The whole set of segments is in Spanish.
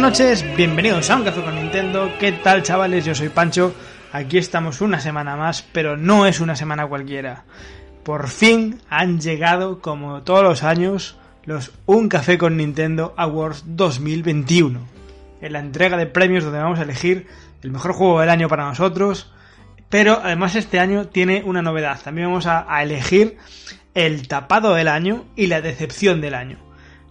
Buenas noches, bienvenidos a Un Café con Nintendo. ¿Qué tal, chavales? Yo soy Pancho. Aquí estamos una semana más, pero no es una semana cualquiera. Por fin han llegado, como todos los años, los Un Café con Nintendo Awards 2021. En la entrega de premios donde vamos a elegir el mejor juego del año para nosotros. Pero además este año tiene una novedad. También vamos a, a elegir el tapado del año y la decepción del año.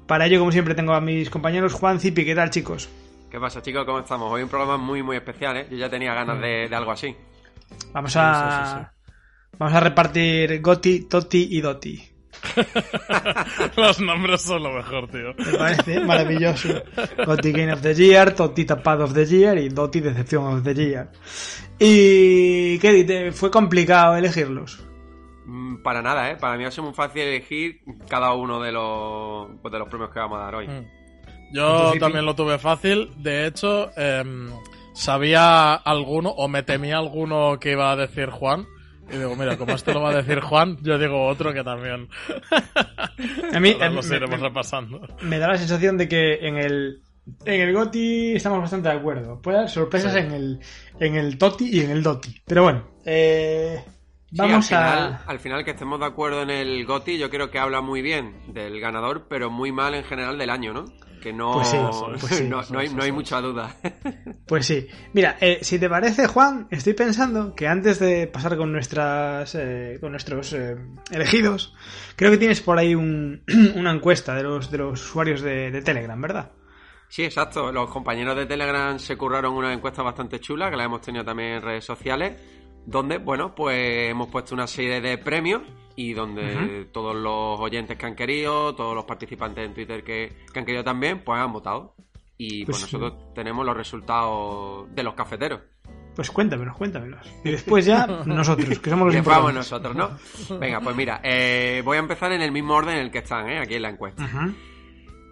Para ello, como siempre, tengo a mis compañeros Juan Zipi. ¿Qué tal, chicos? ¿Qué pasa, chicos? ¿Cómo estamos? Hoy un programa muy, muy especial, ¿eh? Yo ya tenía ganas de, de algo así. Vamos a... Sí, sí, sí. Vamos a repartir Goti, Toti y Doti. Los nombres son lo mejor, tío. Me parece maravilloso. Goti Game of the Year, Toti Tapado of the Year y Doti Decepción of the Year. ¿Y qué dices? Fue complicado elegirlos. Mm, Para nada, ¿eh? Para mí ha sido muy fácil elegir cada uno de los, pues, de los premios que vamos a dar hoy. Mm. Yo también lo tuve fácil. De hecho, em, sabía alguno, o me temía alguno que iba a decir Juan. Y digo, mira, como esto lo va a decir Juan, yo digo otro que también. A mí Ahora los me, iremos me- repasando. me da la sensación de que en el en el Goti estamos bastante de acuerdo. Puede haber sorpresas Sí. en el en el Toti y en el Doti. Pero bueno, eh, Sí, vamos al final, a al final que estemos de acuerdo en el GOTI, yo creo que habla muy bien del ganador, pero muy mal en general del año, ¿no? Que no, Pues sí, pues sí. no, no hay, no hay mucha duda. Pues sí. Mira, eh, si te parece, Juan, estoy pensando que antes de pasar con nuestras eh, con nuestros eh, elegidos, creo que tienes por ahí un- una encuesta de los de los usuarios de, de Telegram, ¿verdad? Sí, exacto. Los compañeros de Telegram se curraron una encuesta bastante chula, que la hemos tenido también en redes sociales, donde, bueno, pues hemos puesto una serie de premios y donde todos los oyentes que han querido, todos los participantes en Twitter que, que han querido también, pues han votado. Y pues, Pues, nosotros tenemos los resultados de los cafeteros. Pues cuéntamelos, cuéntamelos. Y después ya nosotros, que somos los Que vamos nosotros, ¿no? Venga, pues mira, eh, voy a empezar en el mismo orden en el que están, ¿eh? Aquí en la encuesta.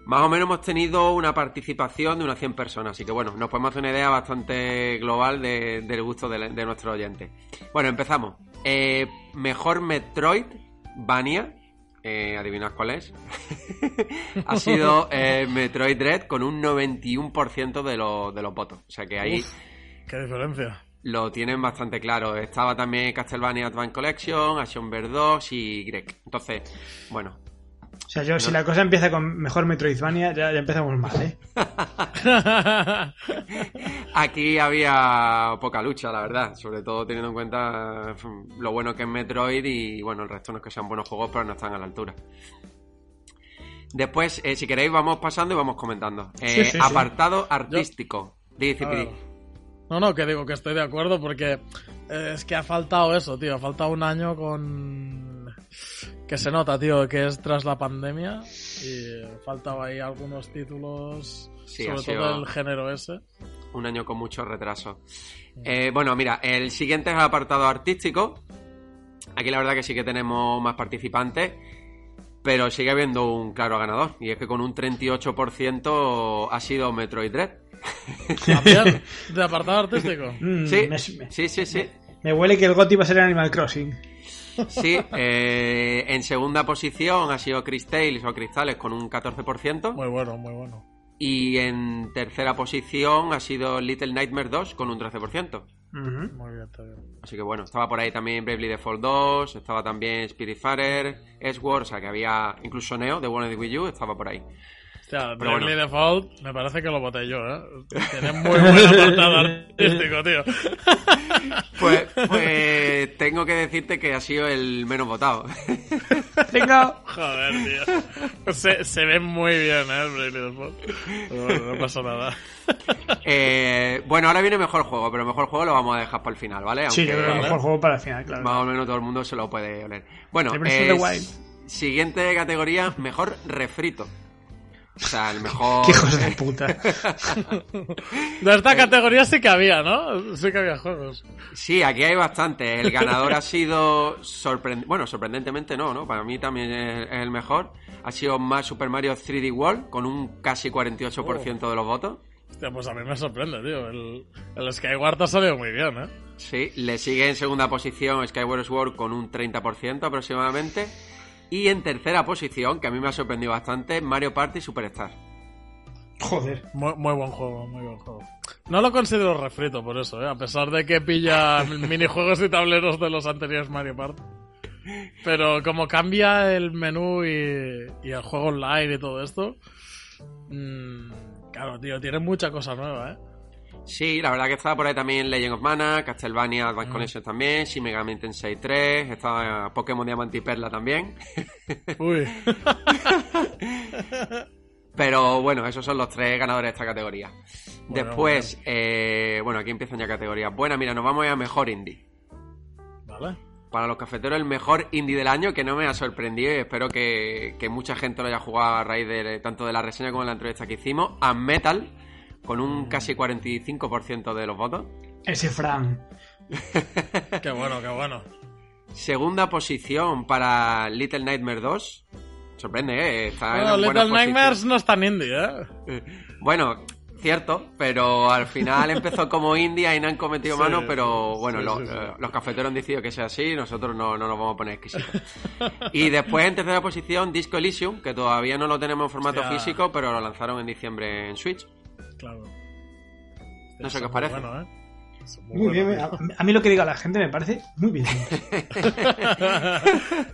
Más o menos hemos tenido una participación de unas 100 personas, así que bueno, nos podemos hacer una idea bastante global de- del gusto de, de nuestros oyentes. Bueno, empezamos. Eh, mejor Metroid Vania, eh, adivinad cuál es, ha sido eh, Metroid Dread con un 91% de, los- de los votos. O sea que ahí Uf, qué diferencia. lo tienen bastante claro. Estaba también Castlevania Advance Collection, Action Verge 2 y Greg. Entonces, bueno, O sea, yo, si la cosa empieza con mejor Metroidvania, ya, ya empezamos mal, ¿eh? Aquí había poca lucha, la verdad, sobre todo teniendo en cuenta mm, lo bueno que es Metroid y bueno, el resto no es que sean buenos juegos, pero no están a la altura. Después, eh, si queréis, vamos pasando y vamos comentando. Eh, Sí, sí, sí. apartado artístico. No, no, que digo que estoy de acuerdo porque eh, es que ha faltado eso, tío. Ha faltado un año con... Que se nota, tío, que es tras la pandemia y faltaba ahí algunos títulos, Sí, sobre todo el género ese. Un año con mucho retraso. Eh, bueno, mira, el siguiente es el apartado artístico. Aquí la verdad que sí que tenemos más participantes, pero sigue habiendo un claro ganador. Y es que con un 38% ha sido Metroid Dread. También, de apartado artístico. Mm, Sí, me, me- sí, sí, sí. me huele que el Goti va a ser Animal Crossing. Sí, eh, en segunda posición ha sido Cristales o Cristales con un 14%. Muy bueno, muy bueno. Y en tercera posición ha sido Little Nightmare 2 con un 13%. Ujú. Muy bien, está bien. Así que bueno, estaba por ahí también Bravely Default 2, estaba también Spiritfarer, Edgeworld, o sea que había incluso Neo de One of the Wii U, estaba por ahí. Hostia, Pero Bravely bueno. Default me parece que lo voté yo, ¿eh? Tiene muy buen apartado artístico, tío. Pues, pues tengo que decirte que ha sido el menos votado. Venga. Joder, tío. Se, se ve muy bien, ¿eh? El Bravely Default. Pero bueno, no pasa nada. Eh, bueno, ahora viene mejor juego, pero el mejor juego lo vamos a dejar para el final, ¿vale? Sí, Aunque yo creo que el mejor juego para el final, claro. más o menos todo el mundo se lo puede oler. Bueno, eh, Wild. siguiente categoría, mejor refrito. O sea, el mejor... Qué hijos de puta. De esta categoría sí que había, ¿no? Sí que había juegos. Sí, aquí hay bastante. El ganador ha sido sorprendente. Bueno, sorprendentemente no, ¿no? Para mí también es, el mejor. Ha sido más Super Mario 3D World con un casi 48% de los votos. Hostia, pues a mí me sorprende, tío. El, el Skyward ha salido muy bien, ¿eh? Sí, le sigue en segunda posición Skyward Sword con un 30% aproximadamente. Y en tercera posición, que a mí me ha sorprendido bastante, Mario Party Superstar. Joder. Muy, muy buen juego, muy buen juego. No lo considero refrito por eso, ¿eh? A pesar de que pilla minijuegos y tableros de los anteriores Mario Party. Pero como cambia el menú y, y el juego online y todo esto... mm, claro, tío, tiene mucha cosa nueva, ¿eh? Sí, la verdad que estaba por ahí también Legend of Mana, Castlevania Mm. Advance Collection también, Shin Megami Tensei 3, estaba Pokémon Diamante y Perla también. Uy. Pero bueno, esos son los tres ganadores de esta categoría. Bueno, Después, eh, bueno, aquí empiezan ya categorías. Buena, mira, nos vamos a ir a mejor indie. vale. Para los cafeteros, el mejor indie del año, que no me ha sorprendido y espero que, que mucha gente lo haya jugado a raíz de tanto de la reseña como de la entrevista que hicimos. A Metal, con un casi 45% de los votos. Ese Fran. Qué bueno, qué bueno. Segunda posición para Little Nightmare 2. Sorprende, ¿eh? Está Bueno, en Little Nightmares no es tan indie, ¿eh? Bueno, cierto, pero al final empezó como indie y no han cometido Sí, mano, pero bueno, sí, lo- sí, sí. eh, los cafeteros han decidido que sea así, nosotros no, no nos vamos a poner exquisitos. y después en tercera posición, Disco Elysium, que todavía no lo tenemos en formato Hostia. físico, pero lo lanzaron en diciembre en Switch. Claro. No sé qué os parece. Muy bueno, ¿eh? Muy bien. A, a mí lo que diga la gente me parece muy bien.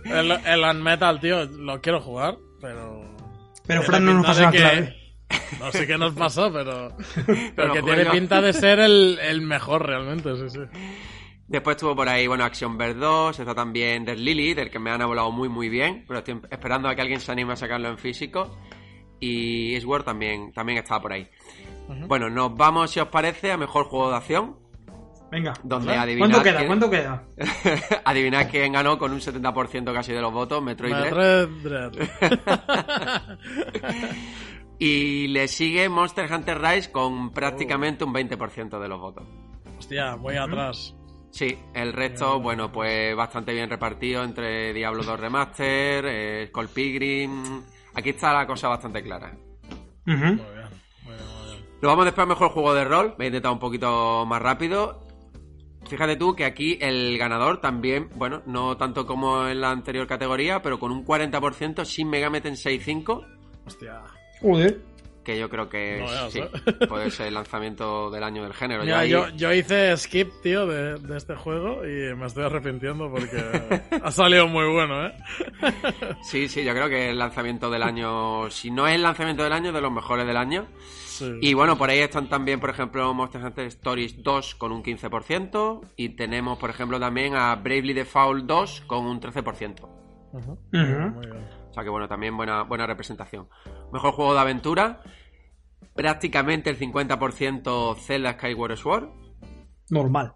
el, el Unmetal, tío, lo quiero jugar, pero... Pero Fran no nos pasa la que- clave. No sé qué nos pasó, pero... Pero Pero que juego tiene yo. pinta de ser el, el mejor realmente, sí, sí. Después estuvo por ahí, bueno, Action Verge 2, está también Dead Lily, del que me han hablado muy muy bien, pero estoy esperando a que alguien se anime a sacarlo en físico. Y Sword también, también está por ahí. Bueno, nos vamos, si os parece, a mejor juego de acción, Venga. donde adivinad ¿Cuánto queda? quién- ¿Cuánto queda? adivinad quién ganó con un 70% casi de los votos, Metroid. Metroid Dread. Y le sigue Monster Hunter Rise con prácticamente un 20% de los votos. Hostia, muy atrás. Sí, el resto, bueno, pues bastante bien repartido entre Diablo 2 Remaster, eh, Skull Pilgrim. Aquí está la cosa bastante clara. Muy bien, muy bien. Nos vamos después a mejor juego de rol. Me he intentado un poquito más rápido. Fíjate tú que aquí el ganador también, bueno, no tanto como en la anterior categoría, pero con un 40% sin Megami Tensei 5, Hostia. Joder. que yo creo que No sí, ¿eh? puede ser el lanzamiento del año del género. Yo Mira, ahí- yo, yo hice skip, tío, de, de este juego y me estoy arrepintiendo porque ha salido muy bueno, ¿eh? Sí, sí, yo creo que el lanzamiento del año, si no es el lanzamiento del año, de los mejores del año. Sí. Y bueno, por ahí están también, por ejemplo, Monster Hunter Stories 2 con un 15%. Y tenemos, por ejemplo, también a Bravely Default 2 con un 13%. Ujú. Ujú. Muy bien. O sea que bueno, también buena, buena representación. Mejor juego de aventura. Prácticamente el 50% Zelda Skyward Sword. Normal.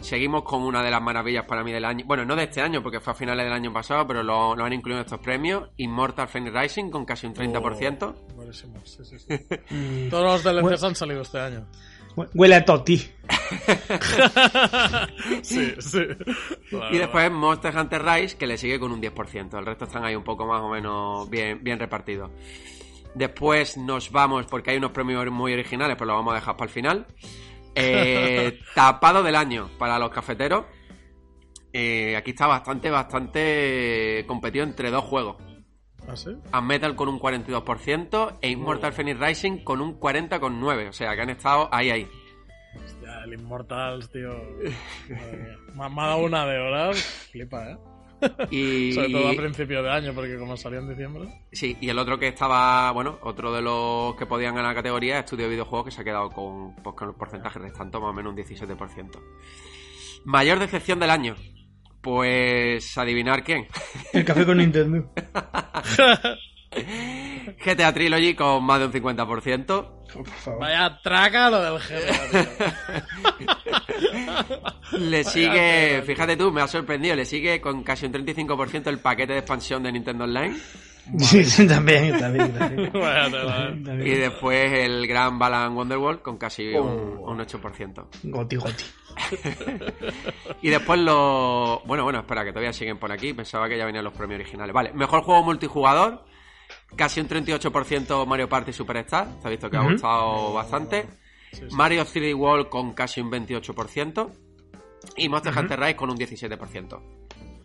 Seguimos con una de las maravillas para mí del año. Bueno, no de este año, porque fue a finales del año pasado, pero lo, lo han incluido en estos premios. Immortal Phoenix Rising con casi un 30%. Oh, buenísimo, sí, sí, sí. Todos los DLCs Bueno. han salido este año. hue- Huele a Toti. sí, sí. Y después Monster Hunter Rise, que le sigue con un 10%. El resto están ahí un poco más o menos bien, bien repartidos. Después nos vamos, porque hay unos premios muy originales, pero lo vamos a dejar para el final. Eh, tapado del año para los cafeteros. Eh, aquí está bastante, bastante competido entre dos juegos. ¿Ah, sí? Metal con un 42% e Immortal Phoenix Rising con un 40,9%. O sea, que han estado ahí, ahí. Hostia, el Immortals, tío. madre mía. Me ha dado una de horas. Flipa, ¿eh? Y, Sobre todo a principio de año, porque como salió en diciembre. sí, y el otro que estaba, bueno, otro de los que podían ganar la categoría es Estudio de Videojuegos, que se ha quedado con, pues, con el porcentaje restante, más o menos un 17%. Mayor decepción del año. Pues adivinar quién. El café con Nintendo. GTA Trilogy con más de un 50%. Oh, por favor. Vaya traca lo del GTA, tío. Le Vaya sigue, tío. fíjate tú, me ha sorprendido, le sigue con casi un 35% el paquete de expansión de Nintendo Online. Sí, sí, también, también, también. Vaya tela, eh. También. Y después el gran Balan Wonderworld con casi un, Oh. un 8%. Goti, goti. Y después los... Bueno, bueno, espera, que todavía siguen por aquí. Pensaba que ya venían los premios originales. Vale, mejor juego multijugador. Casi un 38% Mario Party Superstar. Se ha visto que ha gustado bastante. Sí, sí. Mario 3D World con casi un 28%. Y Monster Hunter Rise con un 17%.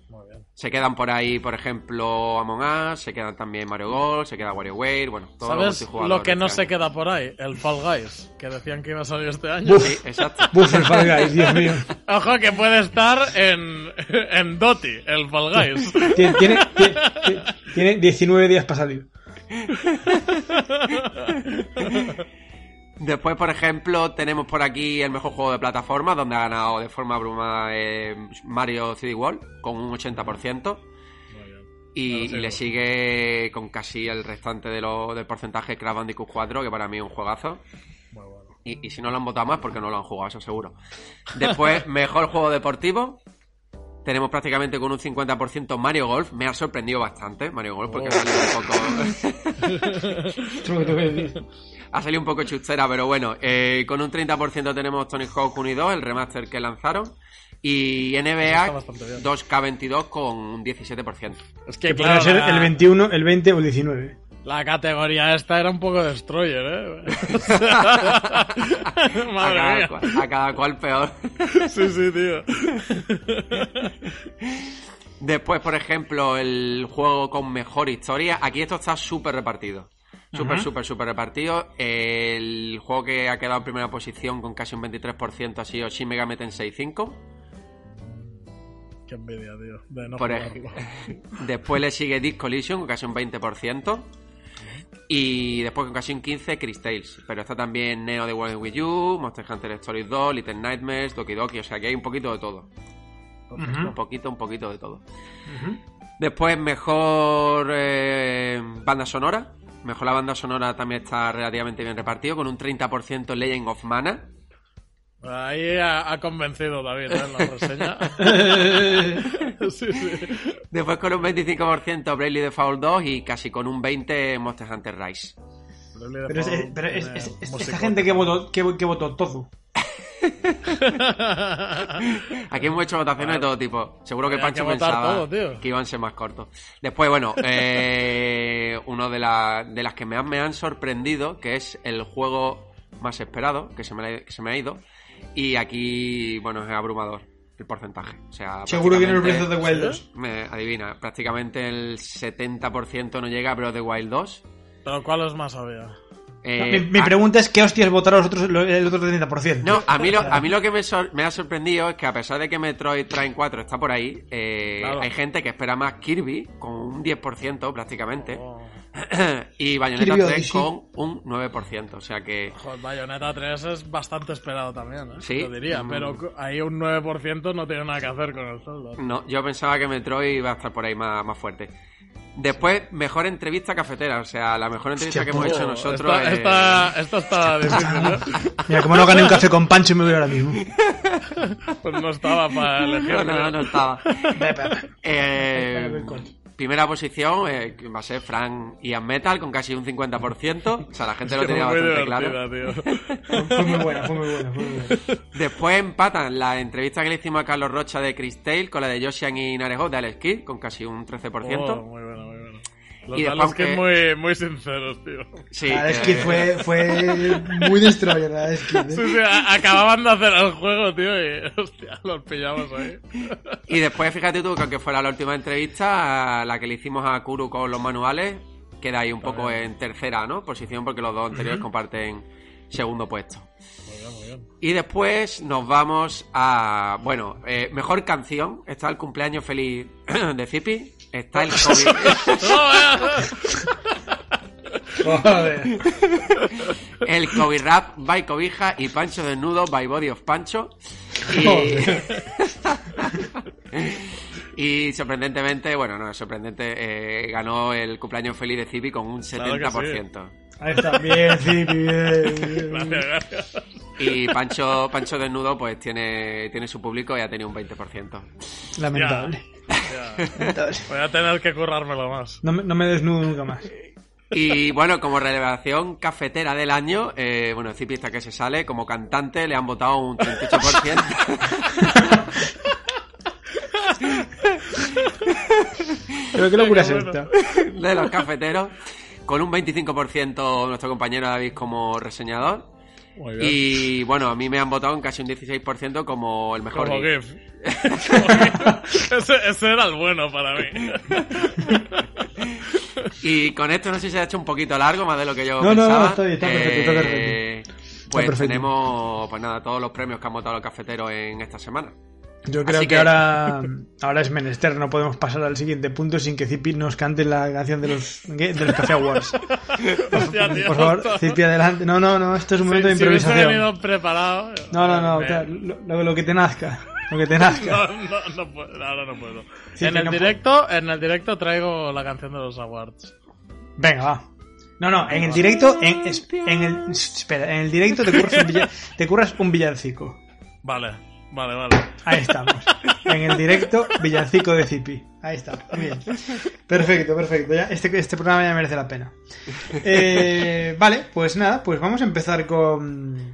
Muy bien. Se quedan por ahí, por ejemplo, Among Us, se quedan también Mario Golf, se queda WarioWare, bueno, todo ¿Sabes lo que no se queda por ahí? El Fall Guys, que decían que iba a salir este año. Buf. Sí, exacto. Buf, el Fall Guys, Dios mío. Ojo que puede estar en, en Doti, el Fall Guys. Tiene, tiene, tiene- tiene 19 días para salir. Después, por ejemplo, tenemos por aquí el mejor juego de plataforma, donde ha ganado de forma abrumada eh, Mario 3D World, con un 80%. Muy bien. Y, Claro, sí, y le sigue con casi el restante de lo, del porcentaje Crash Bandicoot 4, que para mí es un juegazo. Bueno. Y, y si no lo han votado más, porque no lo han jugado, eso seguro. Después, mejor juego deportivo. Tenemos prácticamente con un 50% Mario Golf. Me ha sorprendido bastante Mario Golf, porque Oh. ha salido un poco... Ha salido un poco chustera, pero bueno. eh, con un 30% tenemos Tony Hawk 1 y 2, el remaster que lanzaron. Y NBA bastante bien. 2K22 con un 17%. Es que Que claro, podría ser el 21, el 20 o el 19. La categoría esta era un poco destroyer, ¿eh? a, Madre cada mía. cual, a cada cual peor. Sí, sí, tío. Después, por ejemplo, el juego con mejor historia. Aquí esto está súper repartido. Súper, súper, súper repartido. El juego que ha quedado en primera posición con casi un 23% ha sido Shin Megami Tensei 5. Qué envidia, tío. De no Por jugarlo. Después le sigue Disc Collision con casi un 20%. Y después con casi un 15% Chris Tales. Pero está también Neo de World With You, Monster Hunter Stories 2, Little Nightmares, Doki Doki. O sea que hay un poquito de todo. Un poquito, un poquito de todo. Después, mejor eh, banda sonora. Mejor la banda sonora también está relativamente bien repartido, con un 30% Legend of Mana. Ahí ha, ha convencido David ¿eh? en la reseña. sí, sí. Después con un 25% Bravely Default 2 y casi con un 20% Monster Hunter Rise. Pero es, es- pero es- es- es- música. esta gente que votó, que, que votó Tozu. Aquí hemos hecho votaciones de todo tipo. Seguro que Había Pancho que pensaba todo, que iban a ser más cortos. Después, bueno, eh, uno de, la- de las que me han, me han sorprendido, que es el juego más esperado, que se me, ha- que se me ha ido. Y aquí, bueno, es abrumador el porcentaje. O sea, Seguro no el Breath of the Wild 2. Me adivina, prácticamente el 70% no llega a Breath of the Wild 2. Pero ¿cuál es más obvio? Eh, mi mi pregunta es: ¿qué hostias votaron los otros, el otro 30%? No, a mí lo, a mí lo que me, sor- me ha sorprendido es que a pesar de que Metroid Prime 4 está por ahí, eh, Claro. hay gente que espera más Kirby con un 10% prácticamente Oh, y Bayonetta Kirby 3 Odyssey. con un 9%. O sea que joder, Bayonetta 3 es bastante esperado también, ¿eh? Sí. Lo diría, Mm. pero ahí un 9% no tiene nada que hacer con el Zelda. no, yo pensaba que Metroid iba a estar por ahí más, más fuerte. Después, mejor entrevista cafetera. O sea, la mejor entrevista que hemos Oh, hecho nosotros esta, es- esta, esta está difícil, ¿eh? Mira, como no gané un café con Pancho, me voy ahora mismo. Pues no estaba para elegir. No, no, tío. no estaba. Eh. Primera posición eh, va a ser Frank Ian Metal con casi un 50%. O sea, la gente lo Es tenía bastante claro. Fue muy buena, fue muy buena, fue muy buena. Después empatan la entrevista que le hicimos a Carlos Rocha de Chris Tale con la de Josian y Narejo de Alex Kidd con casi un 13%. Oh, muy. Los Y de después los que que- muy, muy sinceros, tío. Sí, La que- Skid fue, fue muy destroyer, la Skid. Sí, ¿eh? sí, a- acababan de hacer el juego, tío, y hostia, los pillamos ahí. Y después, fíjate tú, que aunque fuera la última entrevista, la que le hicimos a Kuru con los manuales, queda ahí un poco en tercera, ¿no? Posición porque los dos anteriores comparten segundo puesto. Muy bien, muy bien. Y después nos vamos a. Bueno, eh, mejor canción. Está el cumpleaños feliz de Zipi. Está el COVID. Joder. el COVID Rap by Cobija y Pancho Desnudo by Body of Pancho. Y, y sorprendentemente, bueno, no es sorprendente, eh, ganó el cumpleaños feliz de Zipi con un Claro que 70%. Ahí está, bien, sí, bien, bien. Gracias, gracias. Y Pancho, Pancho Desnudo pues tiene, tiene su público y ha tenido un 20%. Lamentable. Voy a tener que currármelo más. No me, no me desnudo nunca más. Y bueno, como revelación cafetera del año, eh, bueno, Zipi está que se sale, como cantante le han votado un 38%. Pero qué locura es esta. de los cafeteros, con un 25% nuestro compañero David como reseñador. Muy bien. Y bueno, a mí me han votado en casi un 16% como el mejor Como GIF. Ese, ese era el bueno para mí. Y con esto no sé si se ha hecho un poquito largo, más de lo que yo No, no, no, pensaba. está bien, está perfecto, está perfecto. Eh, Está Pues perfecto. tenemos, pues nada, todos los premios que han votado los cafeteros en esta semana. Yo creo que, que- ahora, ahora es menester, no podemos pasar al siguiente punto sin que Zipi nos cante la canción de los, ¿qué? de los Café Awards. Por favor, Zipi, adelante. No, no, no, esto es un momento de si improvisación. venido preparado. No, no, no, lo, lo- que te nazca. Lo que te nazca. No, no, no puedo, ahora no puedo. Sí, en el no directo, en el directo traigo la canción de los awards. Venga, va. No, no, en el directo, en, el, espera, en el directo te curras un, te curras un villancico. Vale, vale, vale. Ahí estamos. En el directo, villancico de Zipi. Ahí está. Muy bien. Perfecto, perfecto. Ya, este, este programa ya merece la pena. Eh, vale, pues nada, pues vamos a empezar con,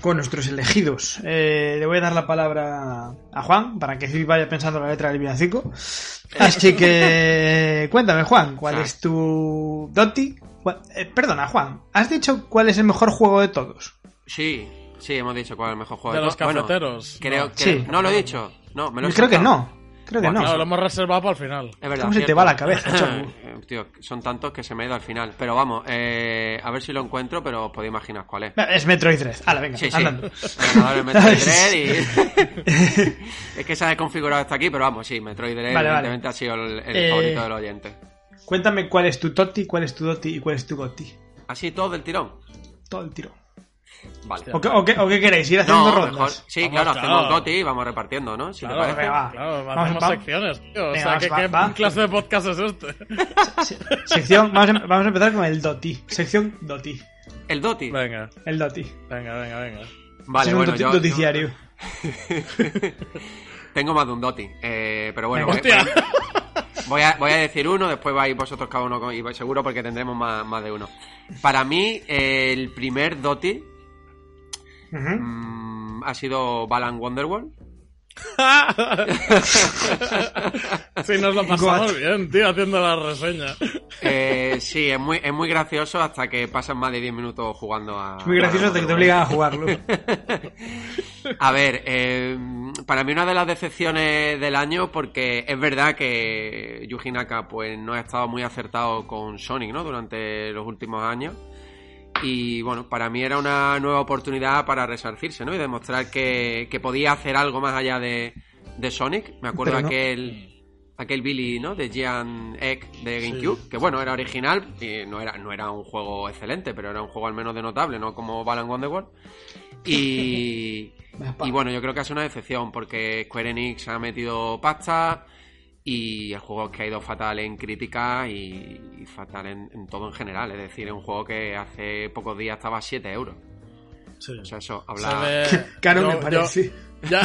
con nuestros elegidos. Eh, le voy a dar la palabra a Juan para que Zipi vaya pensando la letra del villancico. Así que cuéntame, Juan, ¿cuál es tu Doti? ¿Cuál- eh, perdona, Juan, ¿has dicho cuál es el mejor juego de todos? Sí, sí, hemos dicho cuál es el mejor juego De de los. Bueno, cafeteros. creo No. que... Sí. No lo he dicho. No, me lo he Creo que no. Creo que Bueno, no. Lo hemos reservado para el final. Es verdad. ¿Cómo se te va la cabeza, Tío, son tantos que se me ha ido al final. Pero vamos, eh, a ver si lo encuentro, pero os podéis imaginar cuál es. Es Metroid 3. Hala, venga, Sí, sí. andando. Metroid y... es que se ha desconfigurado hasta aquí, pero vamos, sí, Metroid Dread Vale, vale. evidentemente ha sido el, el Eh, favorito del oyente. Cuéntame cuál es tu Toti, cuál es tu Doti y cuál es tu Goti. Así todo del tirón. Todo el tiro. Vale. ¿O qué, o qué- o qué queréis? ¿Ir haciendo No, rondas? mejor. Sí, Vamos, claro, claro. hacemos Goti y vamos repartiendo, ¿no? Si Claro, te parece. venga, va. Claro, Vamos, hacemos va- secciones, tío. O Venga, sea, ¿qué, va, qué va. clase de podcast es este? Se- sección, vamos a, vamos a empezar con el Doti. Sección Doti. El Doti. Venga, Eh, El Doti. venga, venga, venga. Vale, es un bueno, doti- yo. Tengo más de un Doti. Eh, pero bueno, Venga. voy, Hostia. voy a, voy a decir uno, después vais vosotros cada uno con- y vais seguro porque tendremos más, más de uno. Para mí, eh, el primer Doti Mm, ha sido Balan Wonderworld. sí, nos lo pasamos bien, tío, haciendo la reseña. Eh, sí, es muy, es muy gracioso hasta que pasan más de 10 minutos jugando a. Es muy gracioso hasta que te obligan a jugarlo. A ver, eh, para mí una de las decepciones del año porque es verdad que Yuji Naka pues no ha estado muy acertado con Sonic, ¿no? Durante los últimos años. Y bueno, para mí era una nueva oportunidad para resarcirse, ¿no? Y demostrar que, que podía hacer algo más allá de, de Sonic. Me acuerdo no. aquel aquel Billy, ¿no? De Gian Egg de Sí. GameCube, que bueno, era original y no era, no era un juego excelente, pero era un juego al menos de notable, ¿no? Como Balan Wonderworld. Y, y bueno, yo creo que es una decepción porque Square Enix ha metido pasta y el juego es que ha ido fatal en crítica y, y fatal en, en todo en general. Es decir, es un juego que hace pocos días estaba a 7 euros. Sí. O sea, eso Se habla... ve- Caro yo- me yo- parece. Ya,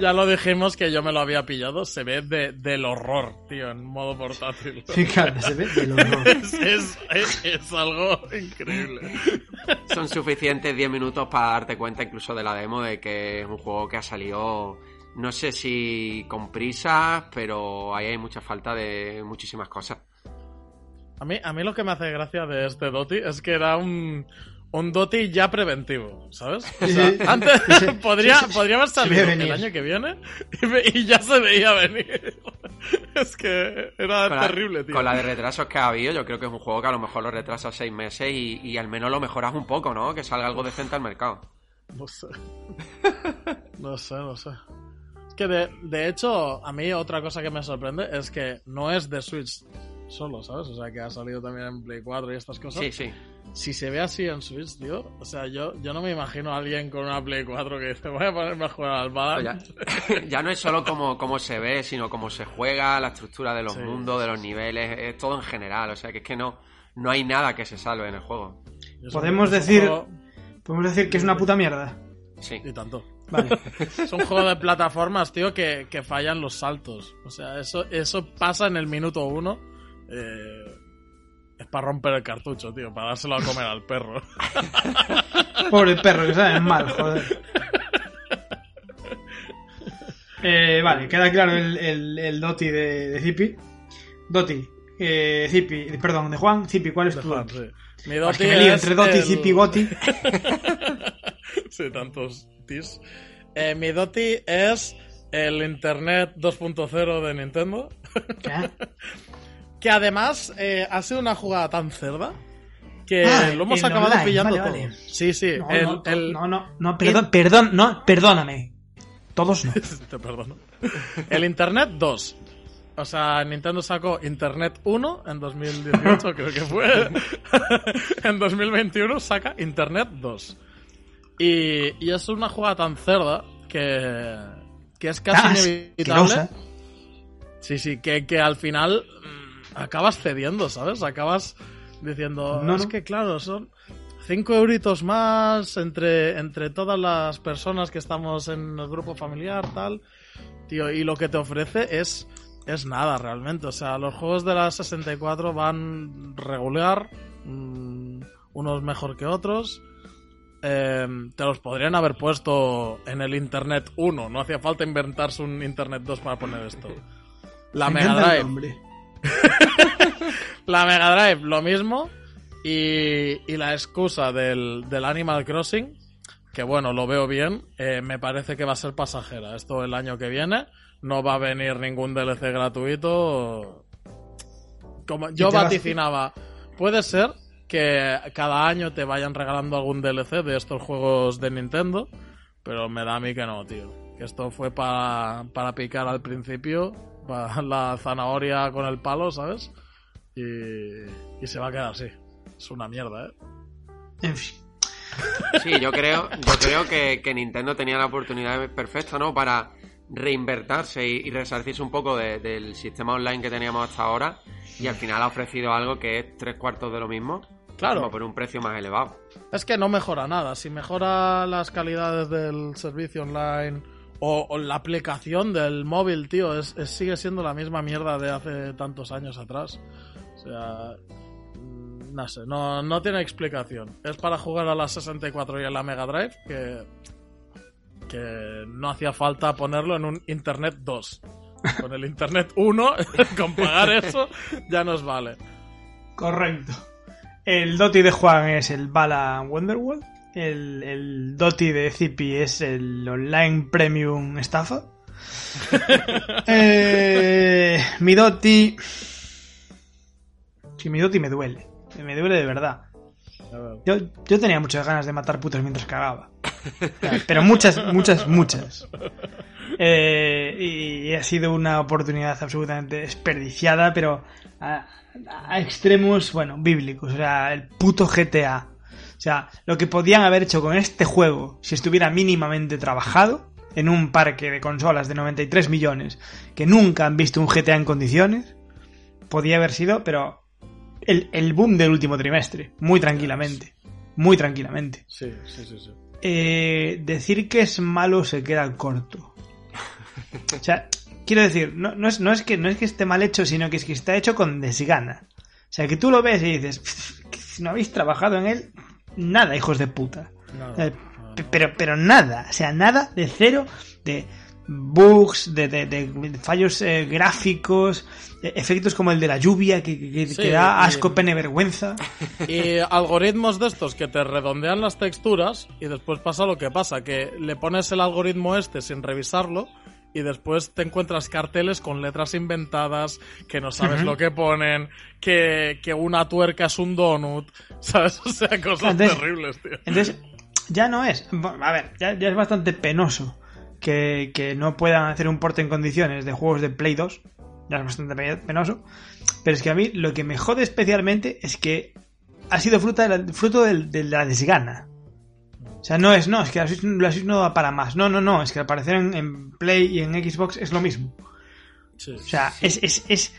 ya lo dijimos que yo me lo había pillado. Se ve de, del horror, tío, en modo portátil. Fíjate, se ve del horror. Es, es, es- es algo increíble. Son suficientes 10 minutos para darte cuenta incluso de la demo de que es un juego que ha salido, no sé si con prisas, pero ahí hay mucha falta de muchísimas cosas. A mí, a mí lo que me hace gracia de este Doti es que era un, un Doti ya preventivo, ¿sabes? O sea, antes podría, podría haber salido el año que viene y, ya se veía venir. Es que era Con la- terrible, tío. Con la de retrasos que ha habido, yo creo que es un juego que a lo mejor lo retrasas seis meses y, y al menos lo mejoras un poco, ¿no? Que salga algo decente al mercado. No sé. No sé, no sé. Que de, de hecho, a mí otra cosa que me sorprende es que no es de Switch solo, ¿sabes? O sea, que ha salido también en Play 4 y estas cosas. Sí, sí. Si se ve así en Switch, tío, o sea, yo, yo no me imagino a alguien con una Play 4 que dice, voy a ponerme a jugar al Ya, Valorant. ya no es solo como, como se ve, sino cómo se juega, la estructura de los Sí, mundos, de los niveles, es todo en general. O sea, que es que no, no hay nada que se salve en el juego. Podemos decir- juego- Podemos decir que es una puta mierda. Sí. Y tanto. Vale. Es un juego de plataformas, tío, que, que fallan los saltos. O sea, eso, eso pasa en el minuto uno. Eh, es para romper el cartucho, tío, para dárselo a comer al perro. Pobre perro, que sabe mal, joder. Eh, vale, queda claro el, el, el Doti de, de Zipi. Doti, eh, Zipi, perdón, de Juan, Zipi, ¿cuál es tu Juan, Doti? sí. Mi Es Doti que me lío entre Doti, el- Zipi, Goti. sí, tantos Eh, mi Doti es el Internet 2.0 de Nintendo. ¿Qué? Que además eh, ha sido una jugada tan cerda que Ah, lo hemos acabado online, pillando vale, todo. Sí, sí. No, el, no, el- no, no, no, perdón, perdón, no, perdóname. Todos no. Te perdono. El Internet 2. O sea, Nintendo sacó Internet 1 en 2018, creo que fue. en 2021 saca Internet 2. Y, y es una jugada tan cerda que, que es casi Ah, inevitable. Sí, sí, que, que al final mm, acabas cediendo, ¿sabes? Acabas diciendo, No, es no. que claro, son cinco euritos más entre, entre todas las personas que estamos en el grupo familiar, tal. Tío, y lo que te ofrece es, es nada realmente. O sea, los juegos de la 64 van regular, mm, unos mejor que otros. Eh, te los podrían haber puesto en el Internet 1, no hacía falta inventarse un Internet 2 para poner esto. La Me Mega Drive, la Mega Drive, lo mismo. Y, y la excusa del, del Animal Crossing, que bueno, lo veo bien, eh, me parece que va a ser pasajera. Esto el año que viene, no va a venir ningún DLC gratuito. Como yo vaticinaba, puede ser que cada año te vayan regalando algún DLC de estos juegos de Nintendo, pero me da a mí que no, tío. Que esto fue para, para picar al principio, para la zanahoria con el palo, ¿sabes? Y, y se va a quedar así. Es una mierda, ¿eh? En fin. Sí, yo creo, yo creo que, que Nintendo tenía la oportunidad perfecta, ¿no? Para reinvertirse y, y resarcirse un poco de- del sistema online que teníamos hasta ahora. Y al final ha ofrecido algo que es tres cuartos de lo mismo. Claro. como por un precio más elevado. Es que no mejora nada. Si mejora las calidades del servicio online o, o la aplicación del móvil, tío, es, es- sigue siendo la misma mierda de hace tantos años atrás. O sea, mm, no sé, no, no tiene explicación. Es para jugar a la 64 y a la Mega Drive que, que no hacía falta ponerlo en un Internet 2. Con el Internet 1, con pagar eso, ya nos vale. Correcto. El Doti de Juan es el Bala Wonderworld. El, el Doti de Zipi es el Online Premium Estafa. Eh, mi Doti. Sí, mi Doti me duele. Me duele de verdad. Yo, yo tenía muchas ganas de matar putas mientras cagaba. Pero muchas, muchas, muchas. Eh, y ha sido una oportunidad absolutamente desperdiciada, pero a extremos, bueno, bíblicos. O sea, el puto GTA. O sea, lo que podían haber hecho con este juego, si estuviera mínimamente trabajado, en un parque de consolas de 93 millones, que nunca han visto un GTA en condiciones, podía haber sido, pero el, el boom del último trimestre, muy tranquilamente. Muy tranquilamente. Sí, sí, sí, sí. Eh, decir que es malo se queda corto. O sea, quiero decir, no, no es, no, es que, no es que esté mal hecho, sino que es que está hecho con desgana. O sea, que tú lo ves y dices, "Pff, que si no habéis trabajado en él, nada, hijos de puta. Nada, Pero, pero nada, o sea, nada de cero, de bugs, de, de- de fallos eh, gráficos, eh, efectos como el de la lluvia que, que- que- Sí, que da y- asco, pene, vergüenza. Y algoritmos de estos que te redondean las texturas y después pasa lo que pasa, que le pones el algoritmo este sin revisarlo y después te encuentras carteles con letras inventadas, que no sabes lo que ponen, que, que una tuerca es un donut, ¿sabes? O sea, cosas Entonces- terribles, tío. Entonces, ya no es. A ver, ya, es bastante penoso que, que, no puedan hacer un porte en condiciones de juegos de Play 2. Ya es bastante penoso. Pero es que a mí lo que me jode especialmente es que ha sido fruto de la, fruto de, la desgana. O sea, no es, no, es que la Switch, no va para más. No, no, no, es que al parecer en, Play y en Xbox es lo mismo. o sea, es, es, es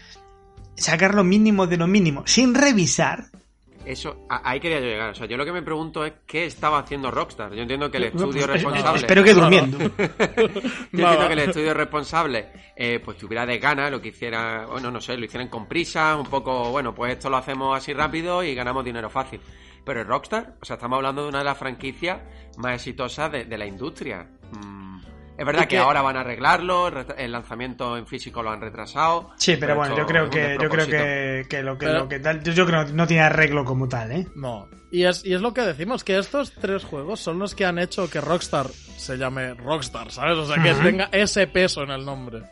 sacar lo mínimo de lo mínimo, sin revisar eso, ahí quería yo llegar. O sea, yo lo que me pregunto es qué estaba haciendo Rockstar. Yo entiendo que el estudio responsable. Espero que durmiendo. yo entiendo que el estudio responsable, eh, pues tuviera de gana lo que hiciera, bueno, no sé, lo hicieran con prisa, un poco, bueno, pues esto lo hacemos así rápido y ganamos dinero fácil. Pero el Rockstar, o sea, estamos hablando de una de las franquicias más exitosas de, la industria. Mm, es verdad que, ahora van a arreglarlo, el lanzamiento en físico lo han retrasado. Sí, pero, bueno, yo creo que yo creo que, lo que, lo que tal, yo, creo que no tiene arreglo como tal, ¿eh? No. Y es, y es lo que decimos, que estos tres juegos son los que han hecho que Rockstar se llame Rockstar, ¿sabes? O sea, que tenga ese peso en el nombre.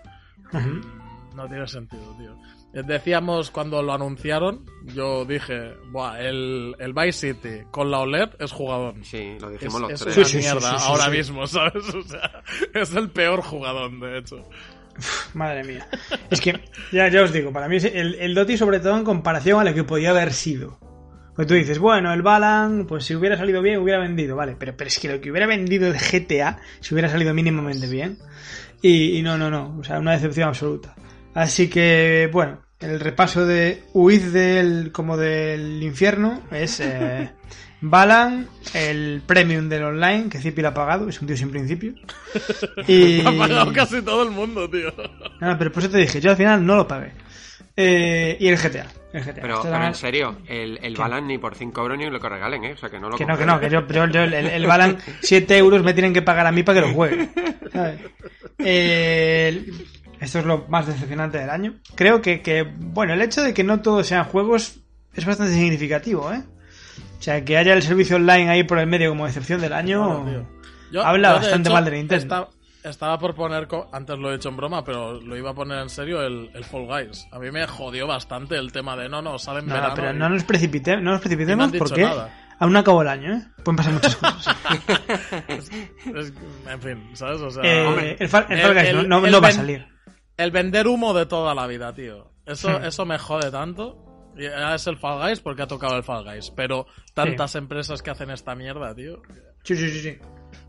No tiene sentido, tío. Decíamos cuando lo anunciaron, yo dije, Buah, el, el Vice City con la OLED es jugador. Sí, lo dijimos los tres. Es una mierda ahora mismo, ¿sabes? O sea, es el peor jugador, de hecho. Madre mía. Es que, ya, ya os digo, para mí el, el Doti sobre todo en comparación a lo que podía haber sido. Pues tú dices, bueno, el Balan, pues si hubiera salido bien, hubiera vendido, vale, pero, pero es que lo que hubiera vendido el GTA, si hubiera salido mínimamente bien, y, y no, no, no, o sea, una decepción absoluta. Así que, bueno, el repaso de huid del como del infierno es eh, Balan, el premium del online, que Zipi lo ha pagado, es un tío sin principios. Y... Lo ha pagado casi todo el mundo, tío. No, pero por eso te dije, yo al final no lo pagué. Eh, y el GTA. El GTA. Pero, pero en serio, el, el Balan ni por 5 euros ni lo que regalen, ¿eh? O sea, que no lo Que no, que no, que yo, yo, el, el, Balan 7 euros me tienen que pagar a mí para que lo juegue. ¿sabes? Eh, esto es lo más decepcionante del año. Creo que, bueno, el hecho de que no todos sean juegos es bastante significativo, ¿eh? O sea, que haya el servicio online ahí por el medio como decepción del año habla bastante mal de Nintendo. estaba por poner, antes lo he hecho en broma, pero lo iba a poner en serio el, Fall Guys. A mí me jodió bastante el tema de no, no, salen no, pero no nos, precipite, no nos precipitemos porque aún no acabó el año, ¿eh? Pueden pasar muchas cosas. en fin, ¿sabes? O sea, eh, el, Fall Guys no, no va a salir. El vender humo de toda la vida, tío. Eso, hmm. eso me jode tanto. Es el Fall Guys porque ha tocado el Fall Guys. Pero tantas empresas que hacen esta mierda, tío. Sí, sí, sí. sí.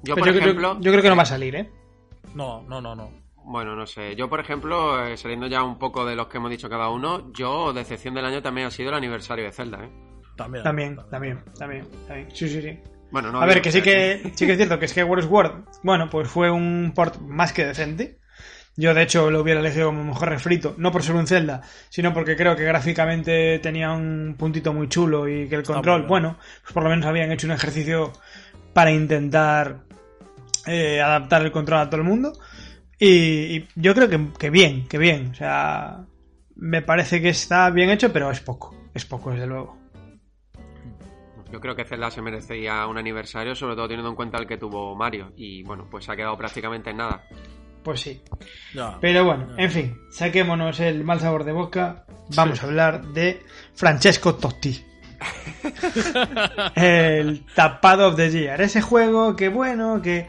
Yo, por ejemplo, yo, creo que no va a salir, ¿eh? No, no, no, no. Bueno, no sé. Yo, por ejemplo, eh, saliendo ya un poco de los que hemos dicho cada uno, yo, decepción del año también ha sido el aniversario de Zelda, ¿eh? También. También, también, también. Sí, sí, sí. Bueno, no a ver, que sí que, sí que es cierto que es que World Sword, bueno, pues fue un port más que decente. Yo, de hecho, lo hubiera elegido como mejor refrito, no por ser un Zelda, sino porque creo que gráficamente tenía un puntito muy chulo y que el control, bueno, pues por lo menos habían hecho un ejercicio para intentar eh, adaptar el control a todo el mundo. Y, yo creo que, bien, que bien. O sea, me parece que está bien hecho, pero es poco. Es poco, desde luego. Yo creo que Zelda se merecía un aniversario, sobre todo teniendo en cuenta el que tuvo Mario. Y bueno, pues ha quedado prácticamente en nada. Pues sí. Pero bueno, en fin, saquémonos el mal sabor de boca. Vamos a hablar de Francesco Totti. el tapado of the year. Ese juego que bueno, que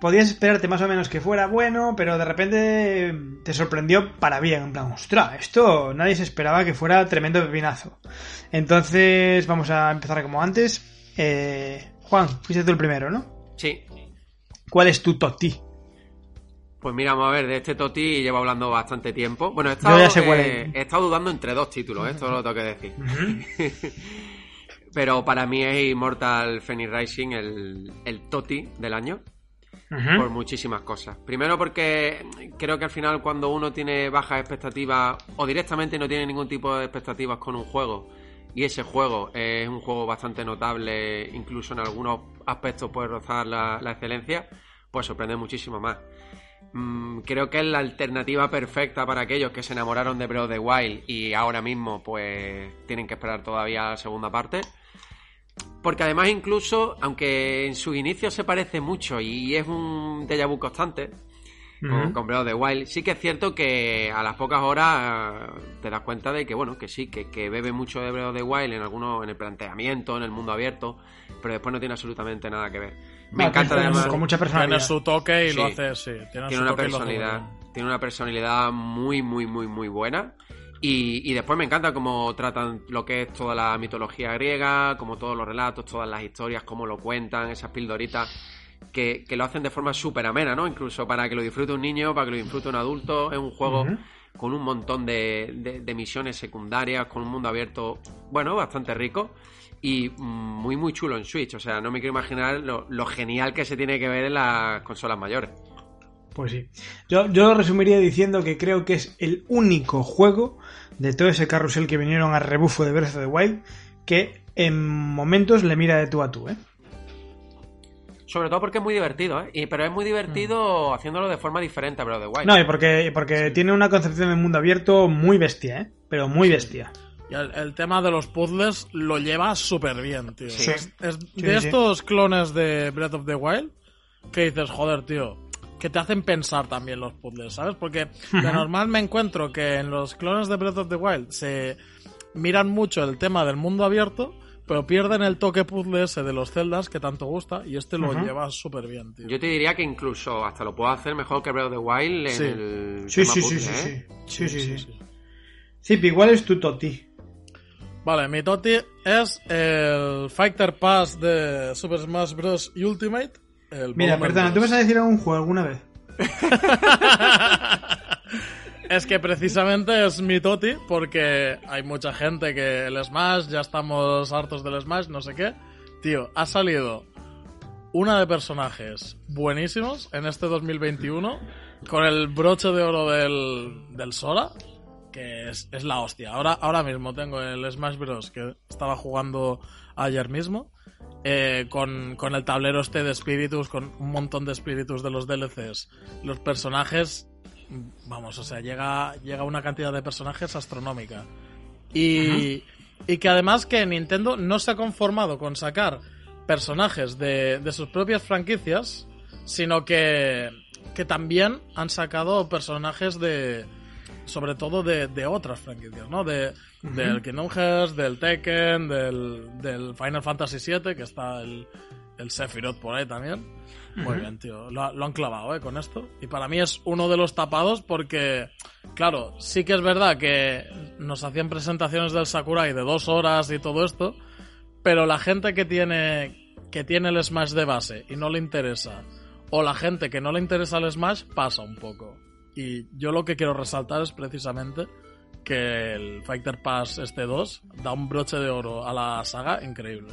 podías esperarte más o menos que fuera bueno, pero de repente te sorprendió para bien. En plan, ostras, esto nadie se esperaba que fuera tremendo pepinazo. Entonces, vamos a empezar como antes. Eh, Juan, fuiste tú el primero, ¿no? Sí. ¿Cuál es tu Totti? Pues mira, vamos a ver, de este Toti llevo hablando bastante tiempo. Bueno, he estado, eh, he estado dudando entre dos títulos, esto lo tengo que decir. Pero para mí es Immortal Phoenix Rising el, el Toti del año. Por muchísimas cosas. Primero porque creo que al final cuando uno tiene bajas expectativas o directamente no tiene ningún tipo de expectativas con un juego y ese juego es un juego bastante notable, incluso en algunos aspectos puede rozar la, la excelencia, pues sorprende muchísimo más. Mm, creo que es la alternativa perfecta para aquellos que se enamoraron de Breath of the Wild y ahora mismo pues tienen que esperar todavía la segunda parte. Porque además incluso, aunque en sus inicios se parece mucho y es un déjà vu constante, con, con Breath of the Wild. Sí que es cierto que a las pocas horas eh, te das cuenta de que, bueno, que sí, que, que bebe mucho de Breath of the Wild en algunos, en el planteamiento, en el mundo abierto, pero después no tiene absolutamente nada que ver. Me encanta además. Con mucha Tiene su toque y lo hace, sí. Tiene, su una toque y lo hace muy personalidad tiene una personalidad muy muy muy muy buena. Y, y después me encanta cómo tratan lo que es toda la mitología griega como todos los relatos todas las historias cómo lo cuentan esas pildoritas que, que lo hacen de forma súper amena no incluso para que lo disfrute un niño para que lo disfrute un adulto es un juego con un montón de, de- de misiones secundarias con un mundo abierto bueno bastante rico y mm, muy muy chulo en Switch o sea no me quiero imaginar lo, lo genial que se tiene que ver en las consolas mayores Pues sí. Yo, yo lo resumiría diciendo que creo que es el único juego de todo ese carrusel que vinieron a rebufo de Breath of the Wild que en momentos le mira de tú a tú, ¿eh? Sobre todo porque es muy divertido, ¿eh? Y- pero es muy divertido haciéndolo de forma diferente a Breath of the Wild. No, y porque, porque tiene una concepción de mundo abierto muy bestia, ¿eh? Pero muy bestia. Y el, el tema de los puzzles lo lleva súper bien, tío. Sí. Es, es Sí, de sí. estos clones de Breath of the Wild que dices, joder, tío, que te hacen pensar también los puzzles, ¿sabes? Porque de normal me encuentro que en los clones de Breath of the Wild se miran mucho el tema del mundo abierto, pero pierden el toque puzzle ese de los celdas que tanto gusta y este lo Ujú. lleva súper bien, tío. Yo te diría que incluso hasta lo puedo hacer mejor que Breath of the Wild en Sí. el Sí, tema sí, sí, puzzle, sí, ¿eh? sí. Sí, sí, sí. Zip, igual es tu Toti. Vale, mi Toti es el Fighter Pass de Super Smash Bros. Ultimate. el Mira, volumen perdona, ¿tú dos. vas a decir algún juego alguna vez? Es que precisamente es mi Toti porque hay mucha gente que el Smash, ya estamos hartos del Smash, no sé qué. Tío, ha salido una de personajes buenísimos en este 2021 con el broche de oro del, del Sora, que es, la hostia. Ahora, ahora mismo tengo el Smash Bros. que estaba jugando ayer mismo. eh, con, con el tablero este de espíritus, con un montón de espíritus de los DLCs. Los personajes, vamos, o sea, llega, llega una cantidad de personajes astronómica. Y, y que además que Nintendo no se ha conformado con sacar personajes de, de sus propias franquicias, sino que, que también han sacado personajes de, sobre todo de, de otras franquicias, ¿no? De, Del Kingdom Hearts, del Tekken, del, del Final Fantasy VII, que está el, el Sephiroth por ahí también. Muy bien, tío. Lo, lo han clavado, ¿eh? Con esto. Y para mí es uno de los tapados porque, claro, sí que es verdad que nos hacían presentaciones del Sakurai de dos horas y todo esto, pero la gente que tiene, que tiene el Smash de base y no le interesa, o la gente que no le interesa el Smash, pasa un poco. Y yo lo que quiero resaltar es precisamente que el Fighter Pass este 2 da un broche de oro a la saga increíble.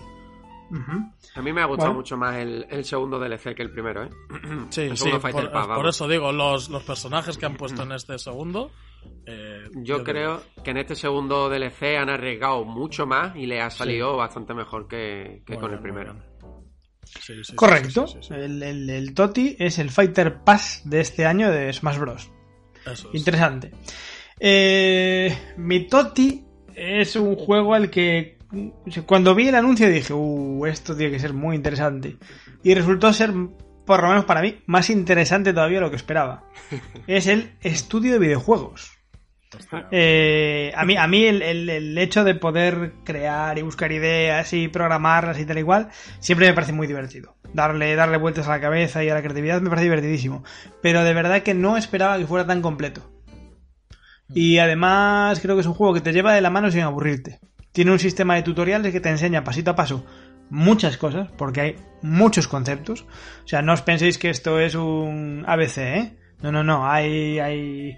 A mí me ha gustado Bueno. mucho más el, el segundo DLC que el primero, ¿eh? Sí, el sí, segundo por, Fighter Pass, por eso digo, los, los personajes que han puesto en este segundo. eh, Yo creo que en este segundo DLC han arriesgado mucho más y le ha salido bastante mejor que, que con el bien, primero. Sí, sí, Correcto. sí. El, el- el Toti es el Fighter Pass de este año de Smash Bros. Eso es. Interesante. Eh, mi Toti es un juego al que cuando vi el anuncio dije, uh, esto tiene que ser muy interesante. Y resultó ser, por lo menos para mí, más interesante todavía de lo que esperaba. Es el estudio de videojuegos. Hostia. Eh, a mí, a mí el, el- el hecho de poder crear y buscar ideas y programarlas y tal igual, siempre me parece muy divertido. Darle, darle vueltas a la cabeza y a la creatividad me parece divertidísimo. Pero de verdad que no esperaba que fuera tan completo. Y además creo que es un juego que te lleva de la mano sin aburrirte. Tiene un sistema de tutoriales que te enseña pasito a paso muchas cosas, porque hay muchos conceptos. O sea, no os penséis que esto es un ABC, ¿eh? No, no, no. Hay, hay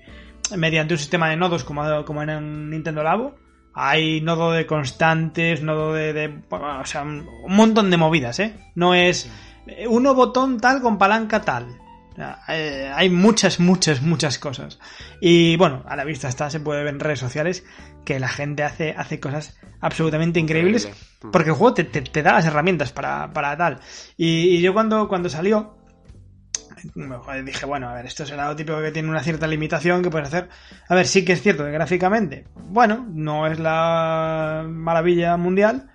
mediante un sistema de nodos como, como en Nintendo Labo. Hay nodo de constantes, nodo de, de- O sea, un montón de movidas, ¿eh? No es eh, uno botón tal con palanca tal. O sea, eh, hay muchas, muchas, muchas cosas. Y bueno, a la vista está, se puede ver en redes sociales que la gente hace, hace cosas absolutamente increíbles. Increíble. Porque el juego te, te- te da las herramientas para, para tal. Y, y yo cuando, cuando salió, dije, bueno, a ver, esto será lo típico que tiene una cierta limitación que puedes hacer. A ver, sí que es cierto que gráficamente, bueno, no es la maravilla mundial,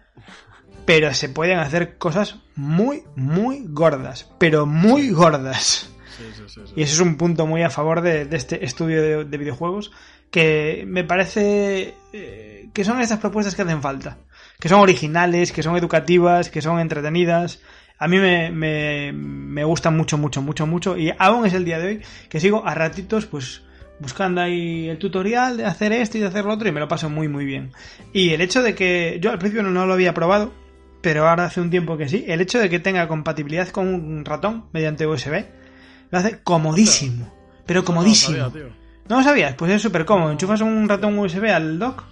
pero se pueden hacer cosas muy, muy gordas. Pero muy gordas. Sí, sí, sí, sí. Y eso es un punto muy a favor de, de este estudio de, de videojuegos que me parece eh, que son estas propuestas que hacen falta. Que son originales, que son educativas, que son entretenidas. A mí me, me, me gustan mucho, mucho, mucho, mucho. Y aún es el día de hoy que sigo a ratitos, pues buscando ahí el tutorial de hacer esto y de hacer lo otro y me lo paso muy muy bien. Y el hecho de que yo al principio no, lo había probado, pero ahora hace un tiempo que sí, el hecho de que tenga compatibilidad con un ratón mediante USB lo hace comodísimo, pero comodísimo. ¿No lo sabías? Pues es súper cómodo. Enchufas un ratón USB al dock